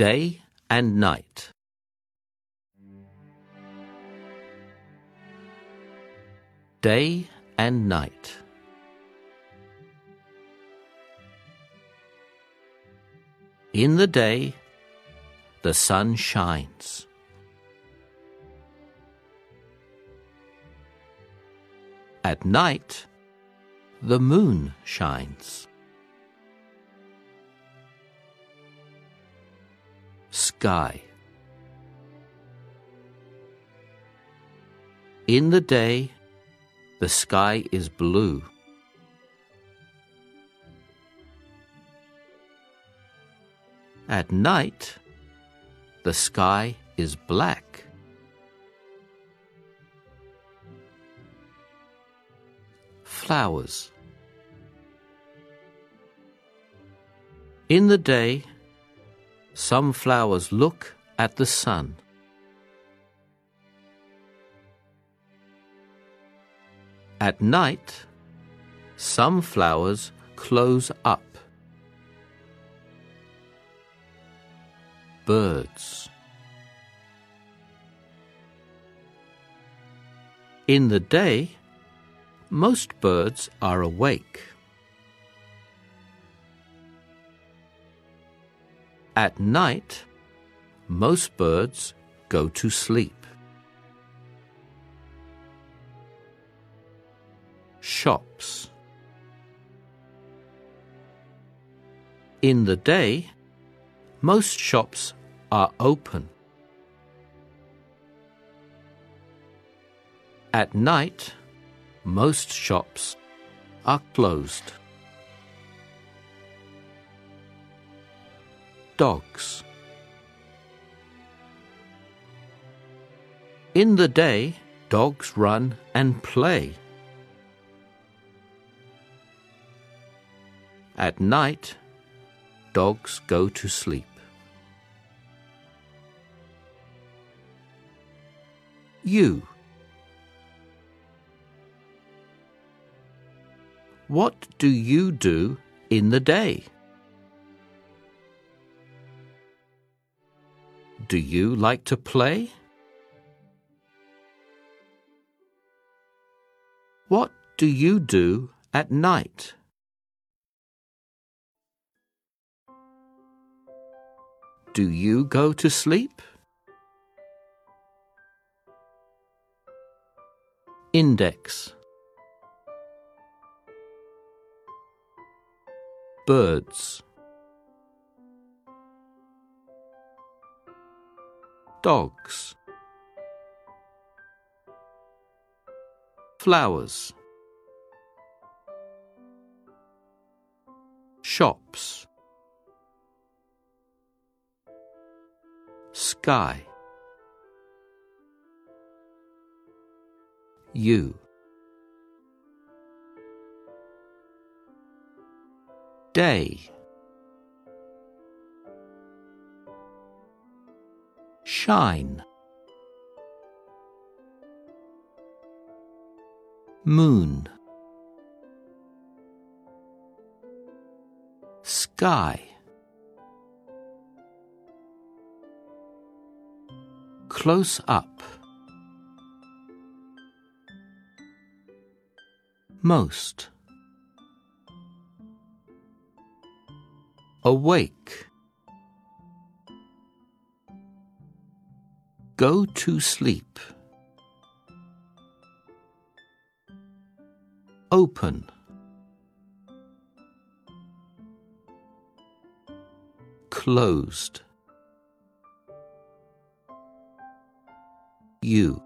Day and night. Day and night. In the day, the sun shines. At night, the moon shines. Sky. In the day, the sky is blue. At night, the sky is black. Flowers. In the day, some flowers look at the sun. At night, some flowers close up. Birds. In the day, most birds are awake. At night, most birds go to sleep. Shops. In the day, most shops are open. At night, most shops are closed. Dogs. In the day, dogs run and play. At night, dogs go to sleep. You. What do you do in the day? Do you like to play? What do you do at night? Do you go to sleep? Index Birds Dogs Flowers Shops Sky You Day Shine. Moon. Sky. Close up. Most. Awake Go to sleep. Open. Closed. You